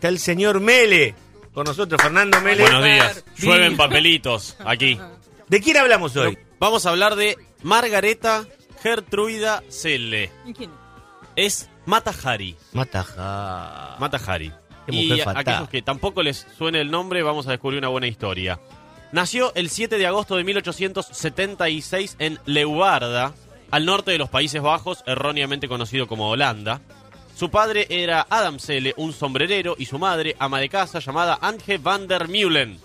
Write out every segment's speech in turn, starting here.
Está el señor Mele con nosotros, Fernando Mele. Buenos días. Llueven papelitos aquí. ¿De quién hablamos hoy? Vamos a hablar de Margareta Gertruida Selle. ¿Y quién? Es Matahari. Mataja. Matahari. Qué Y mujer a fatal. aquellos que tampoco les suene el nombre, vamos a descubrir una buena historia. Nació el 7 de agosto de 1876 en Leubarda, al norte de los Países Bajos, erróneamente conocido como Holanda. Su padre era Adam Selle, un sombrerero, y su madre, ama de casa, llamada Ange van der Meulen.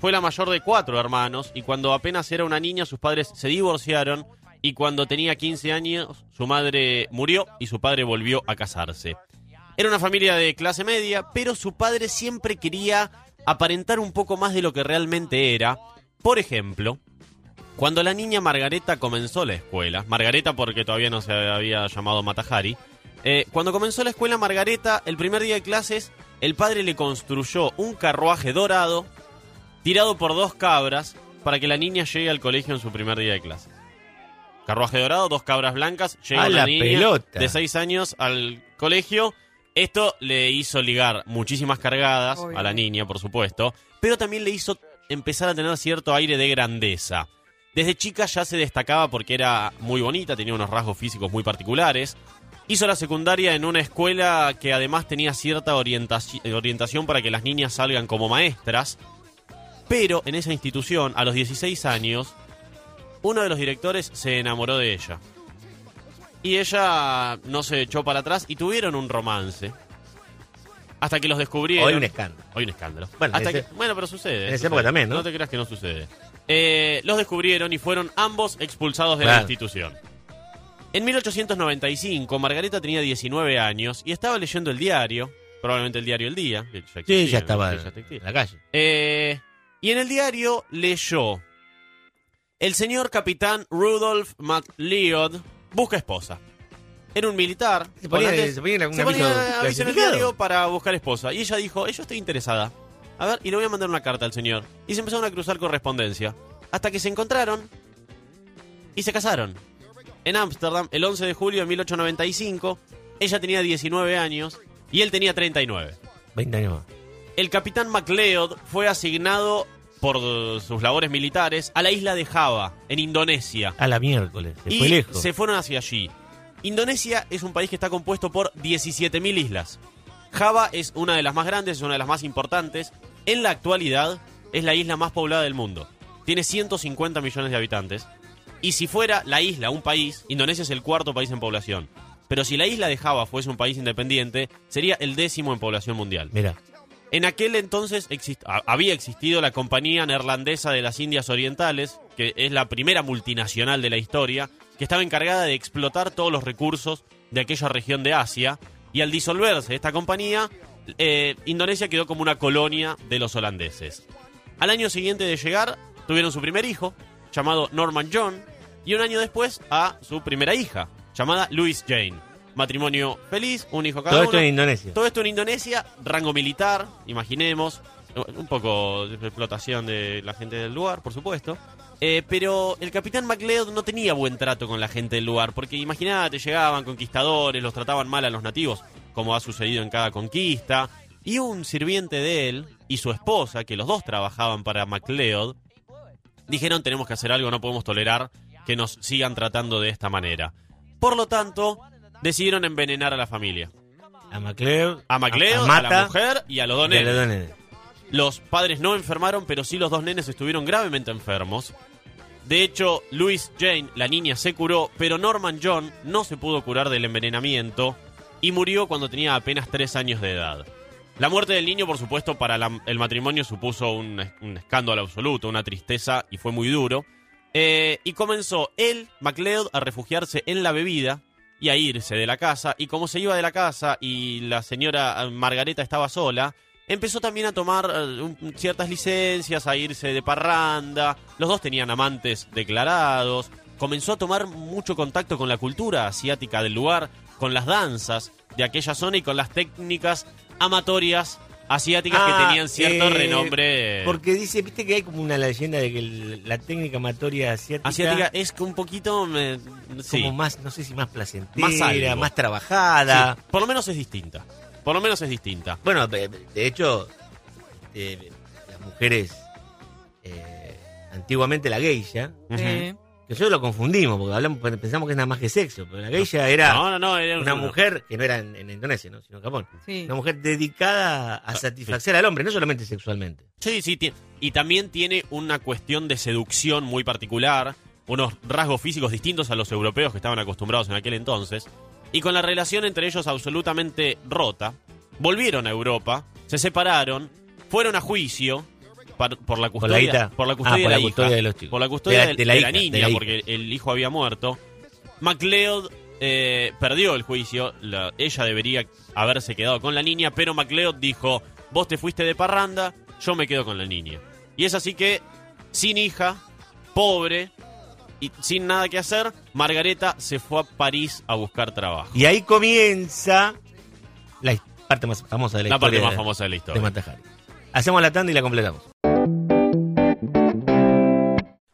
Fue la mayor de cuatro hermanos, y cuando apenas era una niña, sus padres se divorciaron, y cuando tenía 15 años, su madre murió y su padre volvió a casarse. Era una familia de clase media, pero su padre siempre quería aparentar un poco más de lo que realmente era. Por ejemplo, cuando la niña Margareta comenzó la escuela, Margareta porque todavía no se había llamado Matahari, eh, cuando comenzó la escuela Margareta, el primer día de clases, el padre le construyó un carruaje dorado tirado por dos cabras para que la niña llegue al colegio en su primer día de clases. Carruaje dorado, dos cabras blancas, llega A la la niña pelota. de seis años al colegio. Esto le hizo ligar muchísimas cargadas Obvio. a la niña, por supuesto, pero también le hizo empezar a tener cierto aire de grandeza. Desde chica ya se destacaba porque era muy bonita, tenía unos rasgos físicos muy particulares. Hizo la secundaria en una escuela que además tenía cierta orientaci- orientación para que las niñas salgan como maestras. Pero en esa institución, a los 16 años, uno de los directores se enamoró de ella. Y ella no se echó para atrás y tuvieron un romance. Hasta que los descubrieron. Hoy un escándalo. Hoy un escándalo. Bueno, Hasta ese- que- bueno, pero sucede. en esa sucede. época también, ¿no? No te creas que no sucede. Eh, los descubrieron y fueron ambos expulsados de Claro. la institución. En 1895, Margareta tenía 19 años y estaba leyendo el diario, probablemente el diario El Día. que ya Sí, ya estaba en la calle. Eh, y en el diario leyó: El señor capitán Rudolf MacLeod busca esposa. Era un militar. Se ponía- holandés. se ponía un Se ponía aviso en el diario para buscar esposa. Y ella dijo: "Eh, Yo estoy interesada. A ver, y le voy a mandar una carta al señor. Y se empezaron a cruzar correspondencia. Hasta que se encontraron y se casaron. En Ámsterdam, el 11 de julio de 1895, ella tenía 19 años y él tenía 39. 20 años más. El capitán MacLeod fue asignado por sus labores militares a la isla de Java, en Indonesia. A la miércoles. Se y fue lejos. se fueron hacia allí. Indonesia es un país que está compuesto por 17.000 islas. Java es una de las más grandes, es una de las más importantes. En la actualidad es la isla más poblada del mundo. Tiene 150 millones de habitantes. Y si fuera la isla un país, Indonesia es el cuarto país en población. Pero si la isla de Java fuese un país independiente, sería el décimo en población mundial. Mira, En aquel entonces exist- había existido la Compañía Neerlandesa de las Indias Orientales, que es la primera multinacional de la historia, que estaba encargada de explotar todos los recursos de aquella región de Asia. Y al disolverse esta compañía, eh, Indonesia quedó como una colonia de los holandeses. Al año siguiente de llegar, tuvieron su primer hijo, llamado Norman John, y un año después a su primera hija, llamada Louise Jane. Matrimonio feliz, un hijo cada todo uno. esto en Indonesia. Todo esto en Indonesia, rango militar, imaginemos. Un poco de explotación de la gente del lugar, por supuesto. Eh, pero el capitán MacLeod no tenía buen trato con la gente del lugar, porque imagínate, llegaban conquistadores, los trataban mal a los nativos, como ha sucedido en cada conquista. Y un sirviente de él y su esposa, que los dos trabajaban para MacLeod, dijeron tenemos que hacer algo, no podemos tolerar que nos sigan tratando de esta manera. Por lo tanto, decidieron envenenar a la familia. A MacLeod. A MacLeod, a, Mata, la mujer y a los dos nenes. Los padres no enfermaron, pero sí los dos nenes estuvieron gravemente enfermos. De hecho, Louise Jane, la niña, se curó, pero Norman John no se pudo curar del envenenamiento y murió cuando tenía apenas tres años de edad. La muerte del niño, por supuesto, para el matrimonio supuso un, es- un escándalo absoluto, una tristeza y fue muy duro. Eh, y comenzó él, MacLeod, a refugiarse en la bebida y a irse de la casa. Y como se iba de la casa y la señora eh, Margareta estaba sola, empezó también a tomar eh, ciertas licencias, a irse de parranda. Los dos tenían amantes declarados. Comenzó a tomar mucho contacto con la cultura asiática del lugar, con las danzas de aquella zona y con las técnicas amatorias asiáticas que Ah, tenían cierto eh, renombre. Porque dice, viste que hay como una leyenda de que el- la técnica amatoria asiática, Asiática es un poquito. me- es sí. como más, no sé si más placentera, Más más, algo. trabajada. Sí, por lo menos es distinta. Por lo menos es distinta. Bueno, de, de hecho, eh, las mujeres, eh, antiguamente la geisha. Que nosotros lo confundimos, porque hablamos, pensamos que es nada más que sexo, pero la geisha era No, no, no. Era una mujer que no era en, en Indonesia, ¿no? sino en Japón. Sí. Una mujer dedicada a satisfacer al hombre, no solamente sexualmente. Sí, sí. Y también tiene una cuestión de seducción muy particular, unos rasgos físicos distintos a los europeos que estaban acostumbrados en aquel entonces. Y con la relación entre ellos absolutamente rota, volvieron a Europa, se separaron, fueron a juicio por la Por la custodia, por la Ah, custodia de la custodia de los chicos. por la custodia De de la- de de niña, de porque el hijo había muerto. MacLeod eh, perdió el juicio, la- ella debería haberse quedado con la niña, pero MacLeod dijo, vos te fuiste de parranda, yo me quedo con la niña. Y es así que, sin hija, pobre y sin nada que hacer, Margareta se fue a París a buscar trabajo. Y ahí comienza la parte más famosa de la, La parte historia más de- famosa de la de historia. Matajari. Hacemos la tanda y la completamos.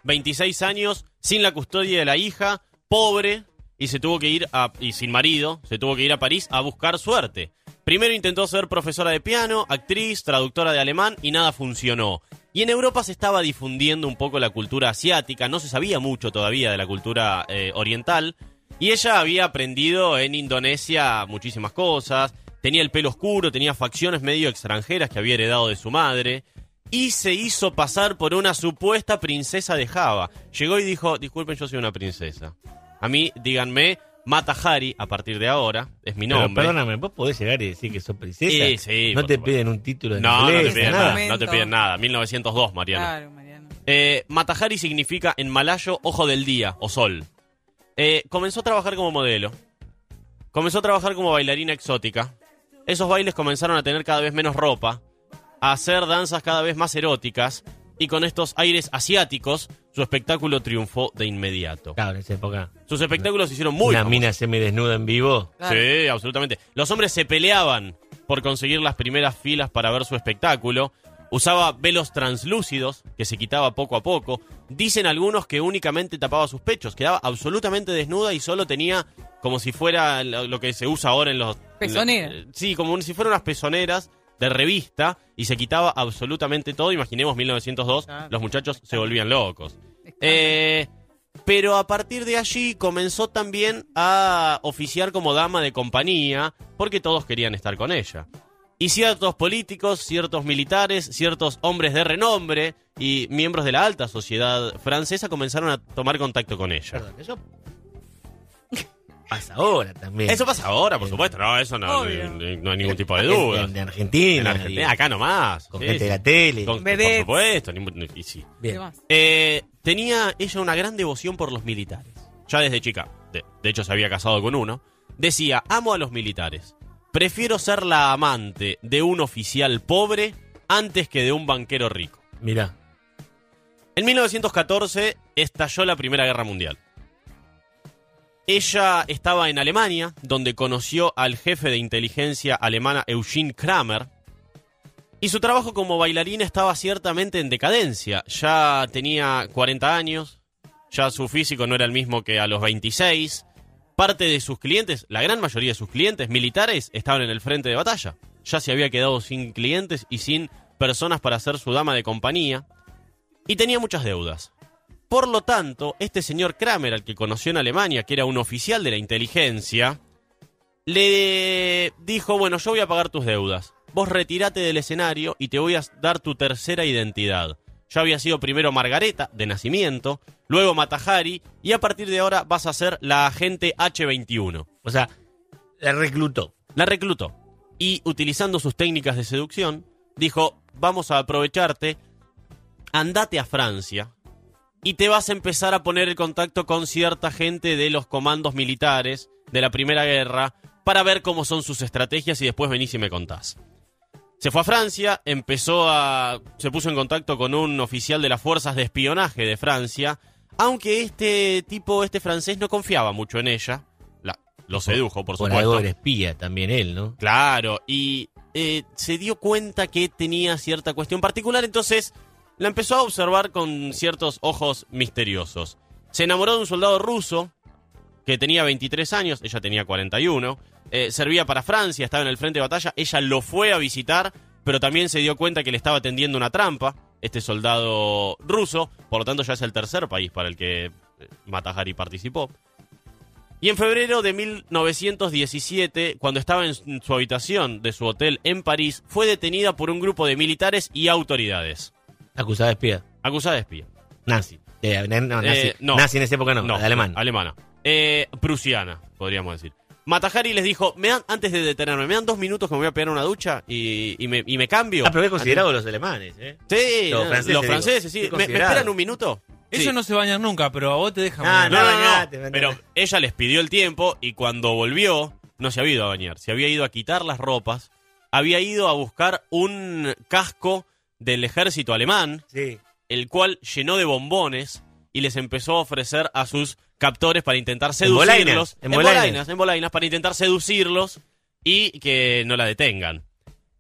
26 años, sin la custodia de la hija, pobre, y se tuvo que ir a, y sin marido, se tuvo que ir a París a buscar suerte. Primero intentó ser profesora de piano, actriz, traductora de alemán y nada funcionó. Y en Europa se estaba difundiendo un poco la cultura asiática, no se sabía mucho todavía de la cultura eh, oriental, y ella había aprendido en Indonesia muchísimas cosas, tenía el pelo oscuro, tenía facciones medio extranjeras que había heredado de su madre, y se hizo pasar por una supuesta princesa de Java. Llegó y dijo, disculpen, yo soy una princesa. A mí, díganme, Mata Hari a partir de ahora, es mi Pero nombre. perdóname, vos podés llegar y decir que sos princesa. Sí, sí, no te supuesto. piden un título de no, no te piden nada. nada, no te piden nada. 1902, Mariano. Claro, Mariano. Eh, Matahari significa en malayo ojo del día o sol. Eh, comenzó a trabajar como modelo. Comenzó a trabajar como bailarina exótica. Esos bailes comenzaron a tener cada vez menos ropa, a hacer danzas cada vez más eróticas y con estos aires asiáticos su espectáculo triunfó de inmediato. Claro, en esa época. Sus espectáculos se hicieron muy una famosos. mina semidesnuda en vivo. Claro. Sí, absolutamente. Los hombres se peleaban por conseguir las primeras filas para ver su espectáculo. Usaba velos translúcidos que se quitaba poco a poco. Dicen algunos que únicamente tapaba sus pechos. Quedaba absolutamente desnuda y solo tenía como si fuera lo, que se usa ahora en los... Pezonera. eh, Sí, como si fueran unas pezoneras de revista y se quitaba absolutamente todo. Imaginemos 1902, Claro. los muchachos se volvían locos. Eh, pero a partir de allí comenzó también a oficiar como dama de compañía, porque todos querían estar con ella. Y ciertos políticos, ciertos militares, ciertos hombres de renombre y miembros de la alta sociedad francesa comenzaron a tomar contacto con ella. Perdón, eso pasa ahora también. Eso pasa ahora, por supuesto. No, eso no, no- hay ningún tipo de duda. En, en Argentina. En Argentina, acá nomás. Con Sí, gente de la tele. Con- por supuesto. ni- y sí. Bien. Eh, tenía ella una gran devoción por los militares. Ya desde chica, de, de hecho se había casado con uno. Decía, amo a los militares. Prefiero ser la amante de un oficial pobre antes que de un banquero rico. Mirá. En 1914 estalló la Primera Guerra Mundial. Ella estaba en Alemania, donde conoció al jefe de inteligencia alemana Eugene Kramer. Y su trabajo como bailarina estaba ciertamente en decadencia. Ya tenía 40 años, ya su físico no era el mismo que a los 26. Parte de sus clientes, la gran mayoría de sus clientes militares, estaban en el frente de batalla. Ya se había quedado sin clientes y sin personas para ser su dama de compañía. Y tenía muchas deudas. Por lo tanto, este señor Kramer, al que conoció en Alemania, que era un oficial de la inteligencia, le dijo, bueno, yo voy a pagar tus deudas. Vos retírate del escenario y te voy a dar tu tercera identidad. Ya había sido primero Margareta, de nacimiento, luego Matahari, y a partir de ahora vas a ser la agente H21. O sea, la reclutó. La reclutó. Y utilizando sus técnicas de seducción, dijo, vamos a aprovecharte, andate a Francia y te vas a empezar a poner en contacto con cierta gente de los comandos militares de la Primera Guerra para ver cómo son sus estrategias y después venís y me contás. Se fue a Francia, empezó a. se puso en contacto con un oficial de las fuerzas de espionaje de Francia, aunque este tipo, este francés, no confiaba mucho en ella. La- lo sedujo, por Por supuesto. algo espía también él, ¿no? Claro, y eh, se dio cuenta que tenía cierta cuestión particular, entonces la empezó a observar con ciertos ojos misteriosos. Se enamoró de un soldado ruso que tenía 23 años, ella tenía 41, eh, servía para Francia, estaba en el frente de batalla, ella lo fue a visitar, pero también se dio cuenta que le estaba tendiendo una trampa, este soldado ruso, por lo tanto ya es el tercer país para el que eh, Matahari participó. Y en febrero de 1917, cuando estaba en su habitación de su hotel en París, fue detenida por un grupo de militares y autoridades. Acusada de espía. Acusada de espía. Nazi. Eh, no, nazi. Eh, no. Nazi en esa época no, alemán. Alemana. Eh, prusiana, podríamos decir. Matahari les dijo, me dan, antes de detenerme, me dan dos minutos que me voy a pegar una ducha y, y me, y me cambio. Ah, pero es considerado los alemanes, ¿eh? Sí, Los no, franceses, los digo. franceses, sí. ¿Me, esperan un minuto? Ellos Sí. no se bañan nunca, pero a vos te dejan Ah, bañar. No, no, no, bañate, no. bañate. Pero ella les pidió el tiempo y cuando volvió, no se había ido a bañar. Se había ido a quitar las ropas. Había ido a buscar un casco del ejército alemán, Sí. el cual llenó de bombones y les empezó a ofrecer a sus captores para intentar En seducirlos. bolainas, en bolainas. bolainas, en bolainas, para intentar seducirlos y que no la detengan.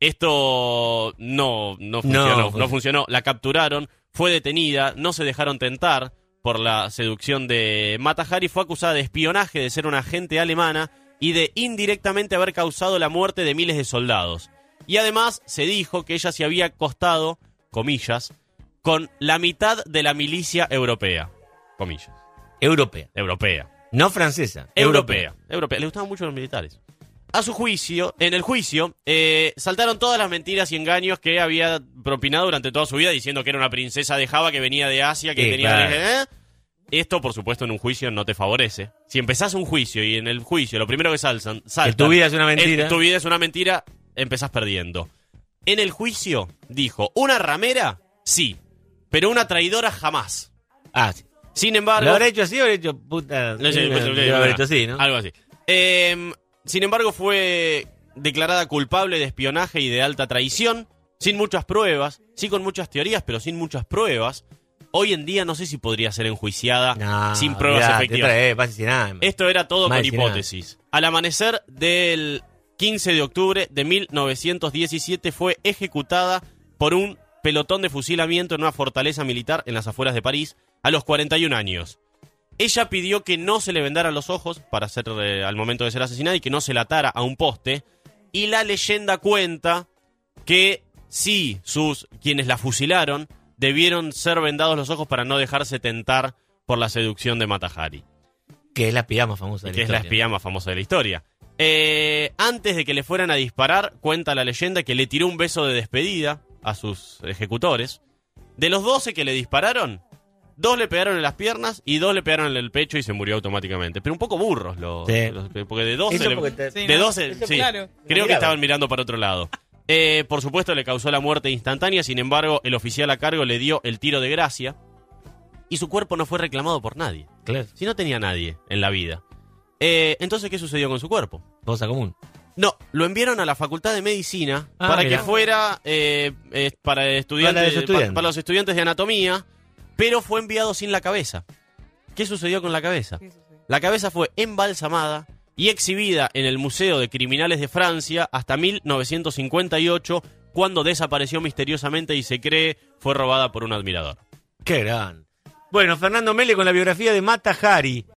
Esto no, no funcionó, no, funcionó. funcionó. La capturaron, fue detenida, no se dejaron tentar por la seducción de Matahari, fue acusada de espionaje, de ser una agente alemana y de indirectamente haber causado la muerte de miles de soldados. Y además se dijo que ella se había acostado, comillas, con la mitad de la milicia europea. Comillas. Europea. Europea. No francesa. Europea. Europea. Le gustaban mucho los militares. A su juicio, en el juicio, eh, saltaron todas las mentiras y engaños que había propinado durante toda su vida, diciendo que era una princesa de Java que venía de Asia, que Sí, tenía. claro. ¿eh? Esto, por supuesto, en un juicio no te favorece. Si empezás un juicio y en el juicio lo primero que saltan, Que saltan tu vida es una mentira. es- tu vida es una mentira, empezás perdiendo. En el juicio dijo, ¿una ramera? Sí, pero una traidora jamás. Ah, sí. Sin embargo... ¿Lo habrá hecho así o habrá hecho puta? No sé, Lo pues, habrá hecho así, ¿no? Algo así. Eh, sin embargo, fue declarada culpable de espionaje y de alta traición, sin muchas pruebas, sí con muchas teorías, pero sin muchas pruebas. Hoy en día no sé si podría ser enjuiciada No, sin pruebas efectivas. nada. Esto era todo con nada. hipótesis. Al amanecer del 15 de octubre de 1917 fue ejecutada por un pelotón de fusilamiento en una fortaleza militar en las afueras de París a los 41 años. Ella pidió que no se le vendaran los ojos para ser eh, al momento de ser asesinada y que no se la atara a un poste. Y la leyenda cuenta que sí, sus quienes la fusilaron debieron ser vendados los ojos para no dejarse tentar por la seducción de Matahari Que es la espía más famosa de la que es la historia. espía más famosa de la historia. Eh, antes de que le fueran a disparar, cuenta la leyenda que le tiró un beso de despedida a sus ejecutores. De los 12 que le dispararon, dos le pegaron en las piernas y dos le pegaron en el pecho y se murió automáticamente. Pero un poco burros los, Sí. los- porque de 12 Eso le- porque te- Sí, de ¿no? 12, Eso, sí. claro. Creo que estaban mirando para otro lado. Eh, por supuesto, le causó la muerte instantánea. Sin embargo, el oficial a cargo le dio el tiro de gracia. Y su cuerpo no fue reclamado por nadie. Claro, Si no tenía nadie en la vida. Eh, entonces, ¿qué sucedió con su cuerpo? cosa común. No, lo enviaron a la Facultad de Medicina Ah, para mirá. que fuera eh, eh, para, estudiantes, Para los estudiantes. pa- para los estudiantes de anatomía, pero fue enviado sin la cabeza. ¿Qué sucedió con la cabeza? La cabeza fue embalsamada y exhibida en el Museo de Criminales de Francia hasta 1958, cuando desapareció misteriosamente y se cree fue robada por un admirador. Qué gran. Bueno, Fernando Mele con la biografía de Mata Hari.